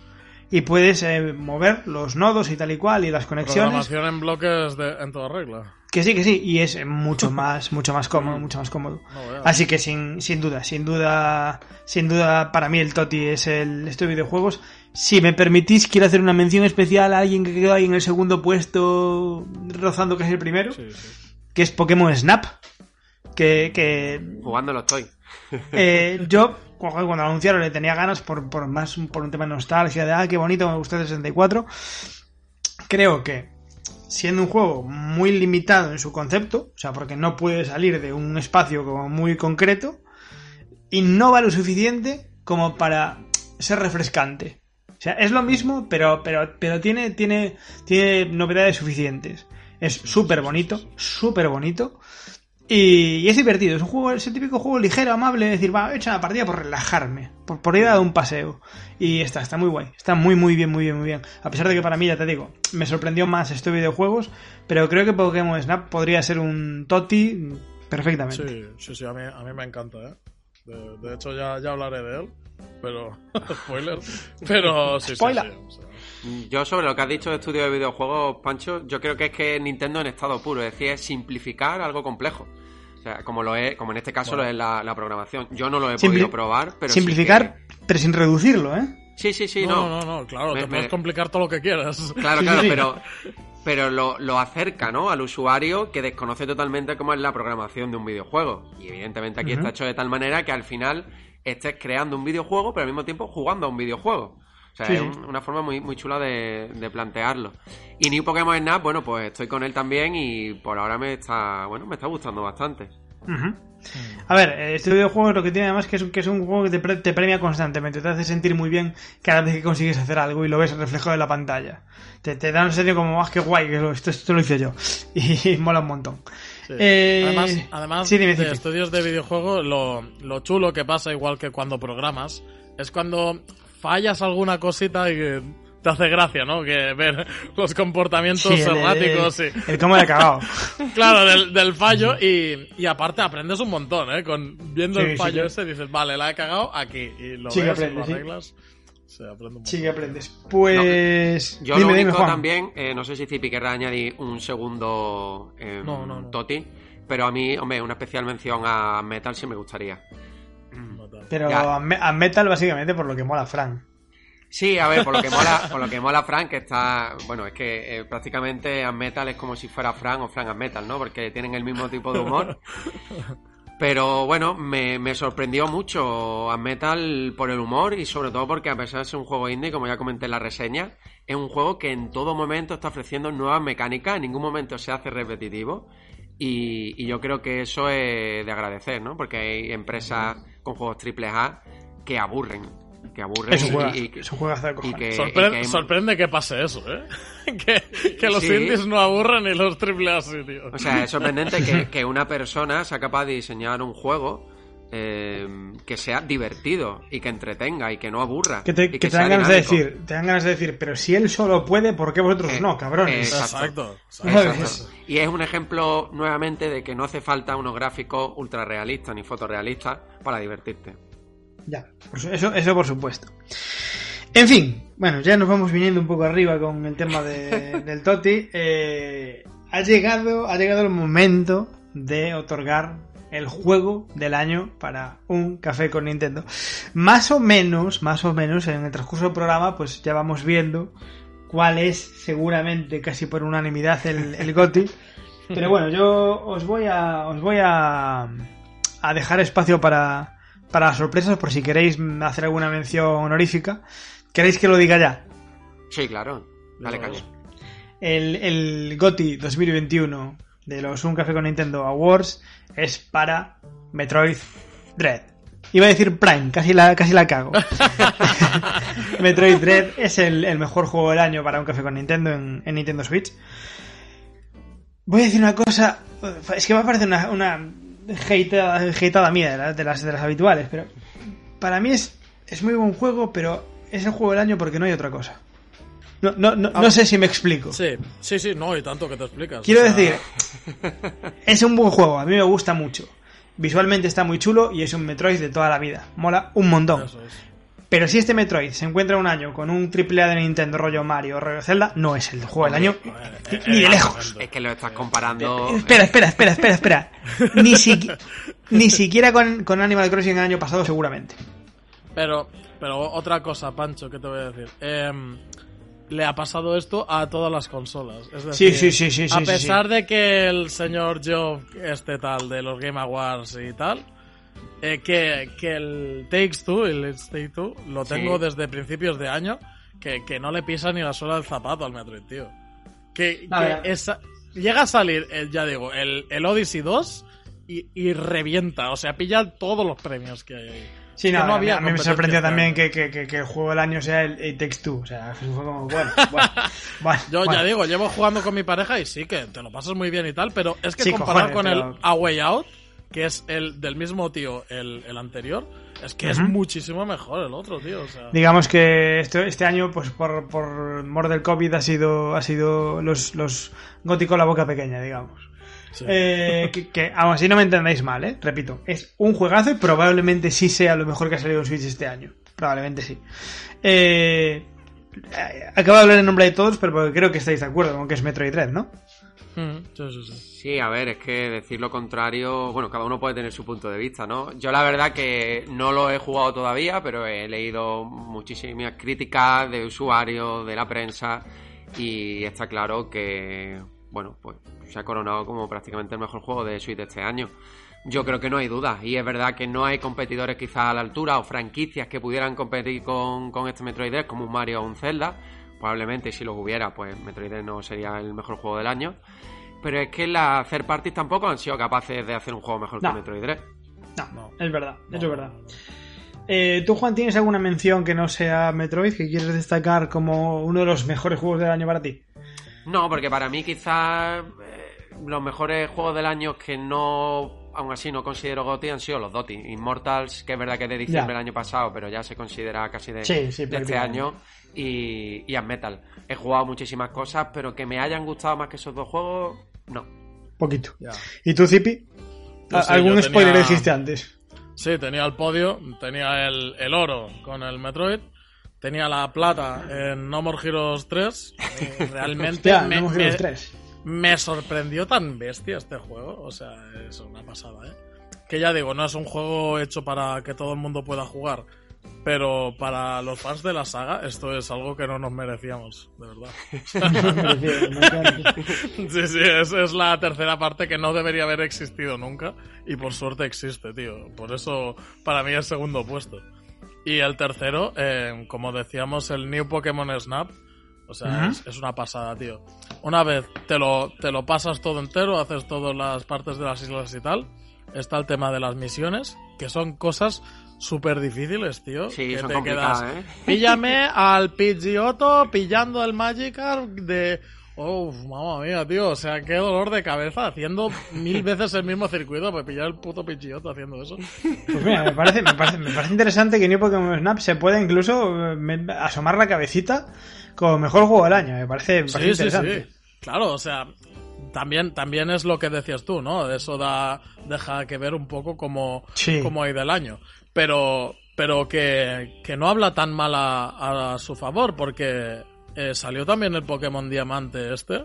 y puedes eh, mover los nodos y tal y cual y las conexiones. Programación en bloques de, en toda regla. Que sí, que sí, y es mucho más, mucho más cómodo, mucho más cómodo. No. Así que sin, sin duda, sin duda, sin duda, para mí el Toti es el estos videojuegos. Si me permitís, quiero hacer una mención especial a alguien que quedó ahí en el segundo puesto, rozando que es el primero, Sí, sí. que es Pokémon Snap. Que, que Jugándolo estoy. Eh, yo cuando anunciaron le tenía ganas por, por más por un tema de nostalgia, de ah, qué bonito, me gusta el 64. Creo que siendo un juego muy limitado en su concepto, o sea, porque no puede salir de un espacio como muy concreto, innova lo suficiente como para ser refrescante. O sea, es lo mismo, pero, pero, pero tiene, tiene, tiene novedades suficientes. Es súper bonito, súper bonito. Y, y es divertido, es un juego, es el típico juego ligero, amable, es decir, va, he hecho una partida por relajarme, por, por ir a dar un paseo. Y está, está muy guay, está muy, muy bien, muy bien, muy bien. A pesar de que para mí, ya te digo, me sorprendió más este videojuegos, pero creo que Pokémon Snap podría ser un Toti perfectamente. Sí, sí, sí, a mí, a mí me encanta, ¿eh? De, de hecho, ya, ya hablaré de él, pero... spoiler. Pero sí, sí, Spoiler. sí, o sea, Yo sobre lo que has dicho de estudio de videojuegos, Pancho, yo creo que es que Nintendo en estado puro, es decir, es simplificar algo complejo. O sea, como lo es, como en este caso lo es la, la programación. Yo no lo he Simpli- podido probar, pero sí Simplificar, que- pero sin reducirlo, ¿eh? Sí, sí, sí, no, no. no, no, claro, Me- te puedes me- complicar todo lo que quieras. Claro, Sí, claro, sí, sí. pero, pero lo, lo acerca, ¿no? Al usuario que desconoce totalmente cómo es la programación de un videojuego. Y evidentemente aquí está hecho de tal manera que al final estés creando un videojuego, pero al mismo tiempo jugando a un videojuego. O sea, Sí, es un- una forma muy, muy chula de, de plantearlo. Y New Pokémon Snap, bueno, pues estoy con él también y por ahora me está, bueno, me está gustando bastante. Ujú. A ver, este videojuego lo que tiene además que es, que es un juego que te, pre- te premia constantemente, te hace sentir muy bien cada vez que consigues hacer algo y lo ves reflejado en la pantalla. Te, te da un sentido como, ah, qué guay, que esto, esto lo hice yo. Y, mola un montón. Sí. Eh, además, además sí, dime, de Cipi. estudios de videojuego, lo, lo chulo que pasa, igual que cuando programas, es cuando fallas alguna cosita y que te hace gracia, ¿no? Que ver los comportamientos Sí, el- erráticos el, y... el cómo le he cagado. Claro, del, del fallo y, y aparte aprendes un montón, ¿eh? Con, viendo Sí, el sí fallo que- ese dices, vale, la he cagado aquí y lo Sí ves y aprendes, lo sí. arreglas. Se aprende un montón. Sí que aprendes. Pues... Yo dime, lo dime, único Juan. también, eh, no sé si Zipi querrá añadir un segundo eh, No, no, no. Toti, pero a mí, hombre, una especial mención a Metal sí me gustaría. Pero a, Me- a Metal básicamente por lo que mola Frank. Sí, a ver, por lo que mola, por lo que mola Frank, que está, bueno, es que eh, prácticamente a Metal es como si fuera Frank o Frank a Metal, ¿no? Porque tienen el mismo tipo de humor. Pero bueno, me, me sorprendió mucho a Metal por el humor y sobre todo porque a pesar de ser un juego indie, como ya comenté en la reseña, es un juego que en todo momento está ofreciendo nuevas mecánicas, en ningún momento se hace repetitivo. Y, y yo creo que eso es de agradecer, ¿no? Porque hay empresas con juegos triple A que aburren, que aburren Es un y- juegazo, y, que, Sorpre- y que hay- Sorprende que pase eso, ¿eh? que, que los Sí. indies no aburren y los triple A sí, tío. O sea, es sorprendente que, que una persona sea capaz de diseñar un juego eh, que sea divertido y que entretenga y que no aburra. Que te, y que te dan ganas de decir, te dan ganas de decir, pero si él solo puede, ¿por qué vosotros Eh, no, cabrones? Exacto. Exacto. Y es un ejemplo nuevamente de que no hace falta unos gráficos ultra realistas ni fotorrealistas para divertirte. Ya, eso, eso por supuesto. En fin, bueno, ya nos vamos viniendo un poco arriba con el tema de- del Toti. Eh, ha llegado, ha llegado el momento de otorgar el juego del año para un café con Nintendo. Más o menos, más o menos, en el transcurso del programa, pues ya vamos viendo cuál es seguramente casi por unanimidad el, el GOTI. Pero bueno, yo os voy a, os voy a, a dejar espacio para, para las sorpresas por si queréis hacer alguna mención honorífica. ¿Queréis que lo diga ya? Sí, claro. Dale caña. El, el GOTI 2021 de los Un Café con Nintendo Awards es para Metroid Dread. Iba a decir Prime, casi la, casi la cago. Metroid Dread es el, el mejor juego del año para Un Café con Nintendo en, en Nintendo Switch. Voy a decir una cosa, es que me parece una, una hateada, hateada mía de las, de, las, de las habituales, pero para mí es, es muy buen juego, pero es el juego del año porque no hay otra cosa. No, no, no, no sé si me explico. Sí, sí, sí, no, y tanto que te explicas. Quiero o sea, decir, es un buen juego, a mí me gusta mucho. Visualmente está muy chulo y es un Metroid de toda la vida. Mola un montón. Eso es. Pero si este Metroid se encuentra un año con un AAA de Nintendo rollo Mario o rollo Zelda, no es el juego del año eh, ni de eh, lejos. Es que lo estás comparando. Espera, espera, espera, espera, espera. Ni, siqui- ni siquiera con, con Animal Crossing el año pasado, seguramente. Pero, pero otra cosa, Pancho, que te voy a decir. Em, le ha pasado esto a todas las consolas. Es Sí, decir, sí, sí, sí, sí, A sí, pesar de que el señor Joe, este tal, de los Game Awards y tal, eh, que, que el Takes Two, el Let's Take Two, lo tengo desde principios de año, que, que no le pisa ni la suela del zapato al Metroid, tío. Que, A que ver. esa- llega a salir, el, ya digo, el, el Odyssey 2 y, y revienta, o sea, pilla todos los premios que hay ahí. Sí, no, había a mí me sorprendió también que, que, que, que el juego del año sea el It Takes Two. O sea, fue como, bueno, bueno, bueno, Yo bueno. ya digo, llevo jugando con mi pareja y sí que te lo pasas muy bien y tal, pero es que Sí, comparado cojones, con pero- el A Way Out, que es el del mismo tío, el, el anterior, es que es muchísimo mejor el otro, tío. O sea, Digamos que este, este año, pues por, por mor del COVID, ha sido, ha sido los, los góticos la boca pequeña, digamos. Sí. Eh, que, que aún así no me entendáis mal, ¿eh? Repito, es un juegazo y probablemente sí sea lo mejor que ha salido en Switch este año. Probablemente sí. Eh, eh, acabo de hablar en nombre de todos, pero porque creo que estáis de acuerdo con que es Metroid Dread, ¿no? Mm, sí. Sí, a ver, es que decir lo contrario, bueno, cada uno puede tener su punto de vista, ¿no? Yo la verdad que no lo he jugado todavía, pero he leído muchísimas críticas de usuarios, de la prensa, y está claro que, bueno, pues se ha coronado como prácticamente el mejor juego de Switch de este año. Yo creo que no hay duda, y es verdad que no hay competidores quizás a la altura o franquicias que pudieran competir con, con este Metroid Dread, como un Mario o un Zelda. Probablemente si los hubiera, pues Metroid Dread no sería el mejor juego del año. Pero es que las third parties tampoco han sido capaces de hacer un juego mejor No. que Metroid Dread. No, No. es verdad, No, eso es verdad. Eh, ¿Tú, Juan, tienes alguna mención que no sea Metroid que quieres destacar como uno de los mejores juegos del año para ti? No, porque para mí quizás eh, los mejores juegos del año que no, aún así no considero GOTY han sido los DOTY. Immortals, que es verdad que es de diciembre Ya. del año pasado, pero ya se considera casi de, Sí, sí, de este año. Y, y Metal. He jugado muchísimas cosas, pero que me hayan gustado más que esos dos juegos, no. Poquito. Ya. ¿Y tú, Zipi? Yo ¿A- sí, ¿Algún spoiler tenía- dijiste antes? Sí, tenía el podio, tenía el, el oro con el Metroid, tenía la plata en No More Heroes 3. eh, realmente Ya, me, no me- los tres. me sorprendió tan bestia este juego. O sea, es una pasada, ¿eh? Que ya digo, no es un juego hecho para que todo el mundo pueda jugar. Pero para los fans de la saga, esto es algo que no nos merecíamos, de verdad. Sí, sí, es, es la tercera parte que no debería haber existido nunca y por suerte existe, tío. Por eso para mí es segundo puesto. Y el tercero, eh, como decíamos, el New Pokémon Snap. O sea, es, es una pasada, tío. Una vez te lo, te lo pasas todo entero, haces todas las partes de las islas y tal. Está el tema de las misiones, que son cosas súper difíciles, tío. Sí, que son te quedas, ¿eh? Píllame al Pidgeotto pillando el Magikarp de... Oh, mamma mía, tío. O sea, qué dolor de cabeza haciendo mil veces el mismo circuito para pillar el puto Pidgeotto haciendo eso. Pues mira, me parece, me parece, me parece interesante que New Pokémon Snap se pueda incluso eh, asomar la cabecita como mejor juego del año. Me parece, me parece Sí, sí, interesante. sí. Claro, o sea, también, también es lo que decías tú, ¿no? Eso da, deja que ver un poco cómo, Sí. cómo ha ido el año. Pero, pero que, que no habla tan mal a, a su favor, porque eh, salió también el Pokémon Diamante este,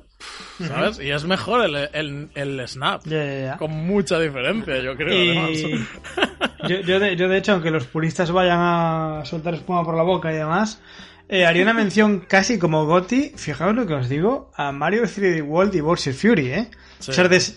¿sabes? Y es mejor el, el, el Snap. Con mucha diferencia, yo creo, Y además. yo, yo, de, yo, de hecho, aunque los puristas vayan a soltar espuma por la boca y demás, eh, haría una mención casi como Gotti, fijaos lo que os digo, a Mario 3D World y Bowser Fury, ¿eh? Sí,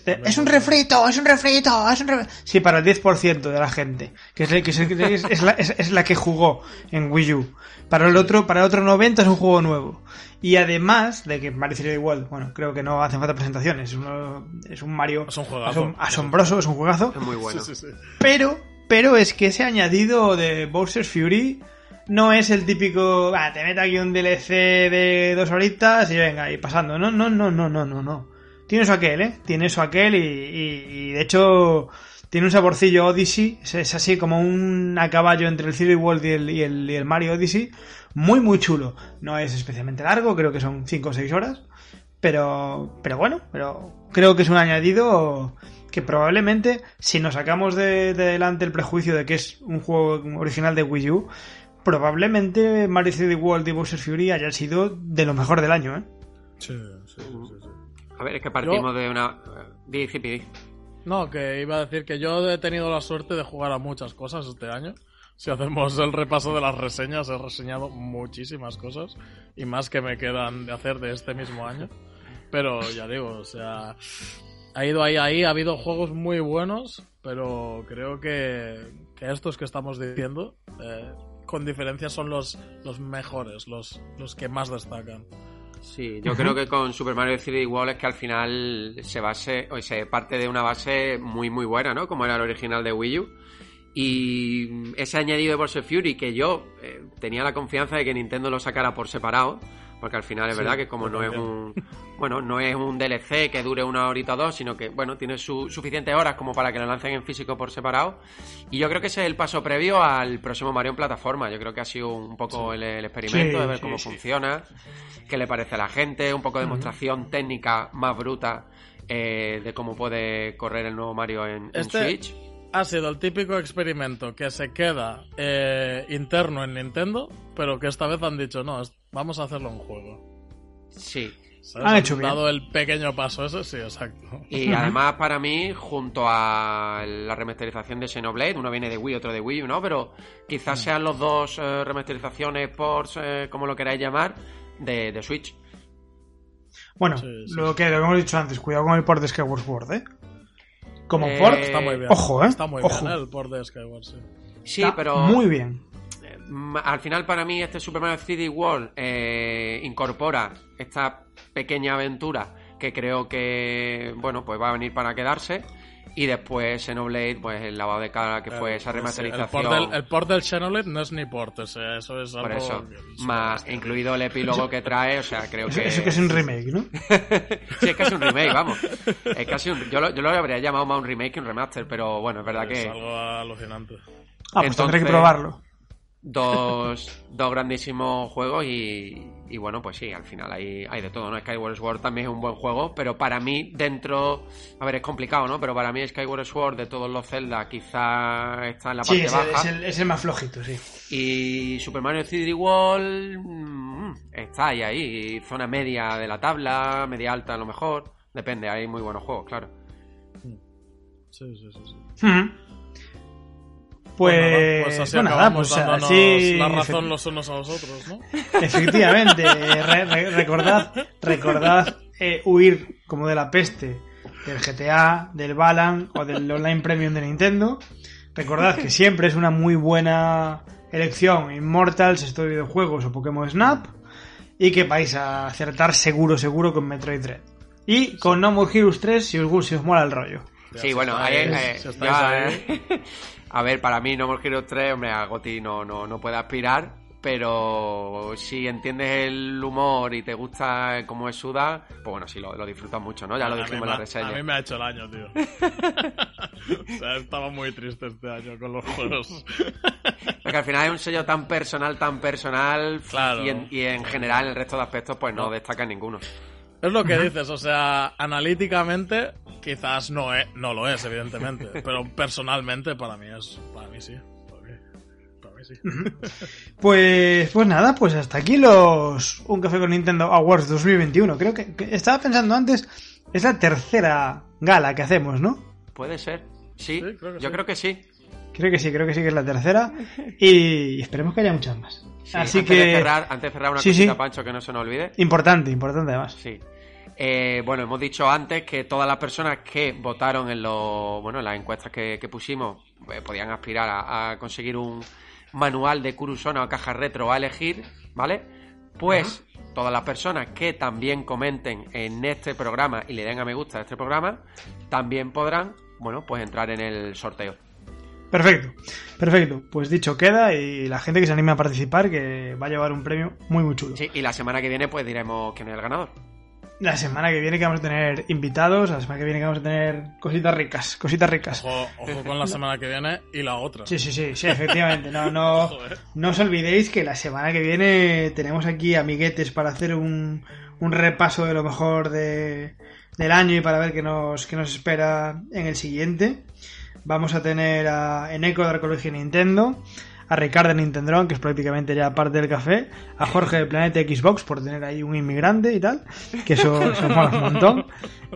de- es un refrito, es un refrito, es un refrito. Sí, para el 10% de la gente, que, es, la- que es, es- es la, es- es la que jugó en Wii U. Para el otro, para el otro 90 es un juego nuevo. Y además de que Mario 3D World, bueno, creo que no hacen falta presentaciones, es, uno- es un Mario Es un juegazo. asom- asombroso, es un juegazo. Es muy bueno. Sí, sí, sí. Pero, pero es que ese añadido de Bowser's Fury no es el típico, "Ah, te meto aquí un DLC de dos horitas y venga, y pasando. No, no, no, no, no, no, no. Tiene eso aquel, ¿eh? Tiene eso aquel y, de hecho tiene un saborcillo Odyssey. Es, así como un a caballo entre el 3D World y el, y, el, y el Mario Odyssey. Muy, muy chulo. No es especialmente largo, creo que son 5 o 6 horas. Pero, pero bueno, pero creo que es un añadido que probablemente, si nos sacamos de, de delante el prejuicio de que es un juego original de Wii U, probablemente Mario 3D World y Bowser Fury hayan sido de lo mejor del año, ¿eh? Sí, sí, sí. A ver, es que partimos de una. Di, Zipi, di. No, que iba a decir que yo he tenido la suerte de jugar a muchas cosas este año. Si hacemos el repaso de las reseñas, he reseñado muchísimas cosas y más que me quedan de hacer de este mismo año. Pero ya digo, o sea, ha ido ahí, ahí, ha habido juegos muy buenos, pero creo que, que estos que estamos diciendo, eh, con diferencia, son los, los mejores, los, los que más destacan. Sí, yo creo que con Super Mario 3D World es que al final se base, o se parte de una base muy muy buena, ¿no? Como era el original de Wii U. Y ese añadido de Bowser Fury que yo eh, tenía la confianza de que Nintendo lo sacara por separado, porque al final es Sí, verdad que como no es un bueno, no es un DLC que dure una horita o dos, sino que bueno, tiene su, suficientes horas como para que lo lancen en físico por separado. Y yo creo que ese es el paso previo al próximo Mario en plataforma. Yo creo que ha sido un poco el, el experimento Sí, de ver sí, cómo sí. funciona, qué le parece a la gente, un poco de demostración técnica más bruta eh, de cómo puede correr el nuevo Mario en, en Este- Switch. Ha sido el típico experimento que se queda eh, interno en Nintendo, pero que esta vez han dicho, no, vamos a hacerlo en juego. Sí. ¿Sabes? Han hecho bien. dado el pequeño paso ese, sí, exacto. Y además para mí, junto a la remasterización de Xenoblade, uno viene de Wii, otro de Wii U, ¿no? Pero quizás sean los dos eh, remasterizaciones, ports, eh, como lo queráis llamar, de, de Switch. Bueno, Sí, sí, lo que lo que hemos dicho antes, cuidado con el port de Skyward Sword, ¿eh? Como Eh, port, Está muy bien. Ojo, ¿eh? Está muy Ojo. bien, ¿eh? el port de Skyward, sí. Sí, está pero muy bien. Mm, al final para mí este Super Mario 3D World eh, incorpora esta pequeña aventura que creo que bueno pues va a venir para quedarse y después Xenoblade pues el lavado de cara que fue esa Sí, El remasterización port, del, el port del Xenoblade no es ni port, o sea, eso es algo... por eso más incluido el epílogo que trae o sea creo que eso que es un remake, ¿no? sí es casi un remake vamos es casi un yo lo, yo lo habría llamado más un remake que un remaster pero bueno es verdad Es que algo alucinante. Ah, pues tendré que Entonces- probarlo. dos, dos grandísimos juegos y, y bueno, pues sí, al final hay, hay de todo, ¿no? Skyward Sword también es un buen juego, pero para mí dentro, a ver, es complicado, ¿no? Pero para mí Skyward Sword de todos los Zelda quizá está en la Sí, parte es, baja es el, es el más flojito, sí. y Super Mario 3D World mm, está ahí, ahí, zona media de la tabla, media alta a lo mejor, depende, hay muy buenos juegos, claro. Sí, sí, sí. sí. Pues, nada, pues así pues nada, acabamos pues así- la razón los unos a los otros, ¿no? Efectivamente, re- re- recordad, recordad eh, huir como de la peste del GTA, del Balan o del Online Premium de Nintendo. Recordad que siempre es una muy buena elección Immortals, estos videojuegos o Pokémon Snap y que vais a acertar seguro, seguro con Metroid Dread. Y con No More Heroes 3 si os, gusta, si os mola el rollo. Sí, bueno, ahí, eh, si estáis ya, ahí. A ver, para mí No More Heroes 3, hombre, a Goti no, no, no puede aspirar, pero si entiendes el humor y te gusta cómo es Suda, pues bueno, sí, lo, lo disfrutas mucho, ¿no? Ya lo dijimos en la reseña. A mí me ha hecho el año, tío. o sea, estaba muy triste este año con los juegos. Porque al final es un sello tan personal, tan personal, Claro. y, en, y en general el resto de aspectos pues no, destaca ninguno. Es lo que dices, o sea, analíticamente quizás no, es, no lo es, evidentemente, pero personalmente para mí es, para mí sí. Para mí, para mí sí. Pues, pues nada, pues hasta aquí los Un Café con Nintendo Awards 2021. Creo que, que estaba pensando antes, es la tercera gala que hacemos, ¿no? Puede ser, sí, Sí, creo que yo sí. creo que sí. Creo que sí, creo que sí que es la tercera. Y esperemos que haya muchas más. Sí, Así antes que. De cerrar, antes de cerrar una Sí, cosita, sí. Pancho, que no se nos olvide. Importante, importante además. Sí. Eh, bueno, hemos dicho antes que todas las personas que votaron en los, bueno, en las encuestas que, que pusimos eh, podían aspirar a, a conseguir un manual de Kurusona o caja retro a elegir, ¿vale? Pues todas las personas que también comenten en este programa y le den a me gusta a este programa, también podrán, bueno, pues entrar en el sorteo. Perfecto, perfecto. Pues dicho queda y la gente que se anime a participar que va a llevar un premio muy muy chulo. Sí, y la semana que viene pues diremos quién es el ganador. La semana que viene que vamos a tener invitados, la semana que viene que vamos a tener cositas ricas, cositas ricas. Ojo, ojo con la semana que viene y la otra. Sí, sí, sí, sí, efectivamente. No, no, Joder. no os olvidéis que la semana que viene tenemos aquí amiguetes para hacer un, un repaso de lo mejor de, del año y para ver qué nos, qué nos espera en el siguiente. Vamos a tener a Eneco de Arqueología Nintendo, a Ricardo de Nintendron, que es prácticamente ya parte del café, a Jorge de Planeta Xbox por tener ahí un inmigrante y tal, que eso, eso mola un montón.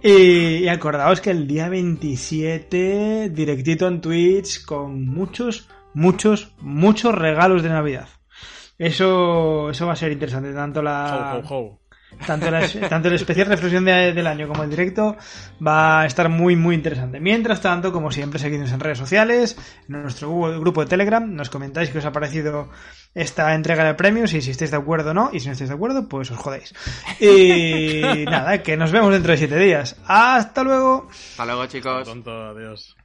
Y, y acordaos que el día 27, directito en Twitch, con muchos, muchos, muchos regalos de Navidad. Eso, eso va a ser interesante, tanto la. Tanto, la, tanto el especial reflexión de- del año como el directo va a estar muy muy interesante. Mientras tanto, como siempre, seguidnos en redes sociales, en nuestro Google- grupo de Telegram, nos comentáis qué os ha parecido esta entrega de premios y si estáis de acuerdo o no, y si no estáis de acuerdo, pues os jodéis. Y nada, que nos vemos dentro de siete días. Hasta luego. Hasta luego, chicos. Tonto, adiós.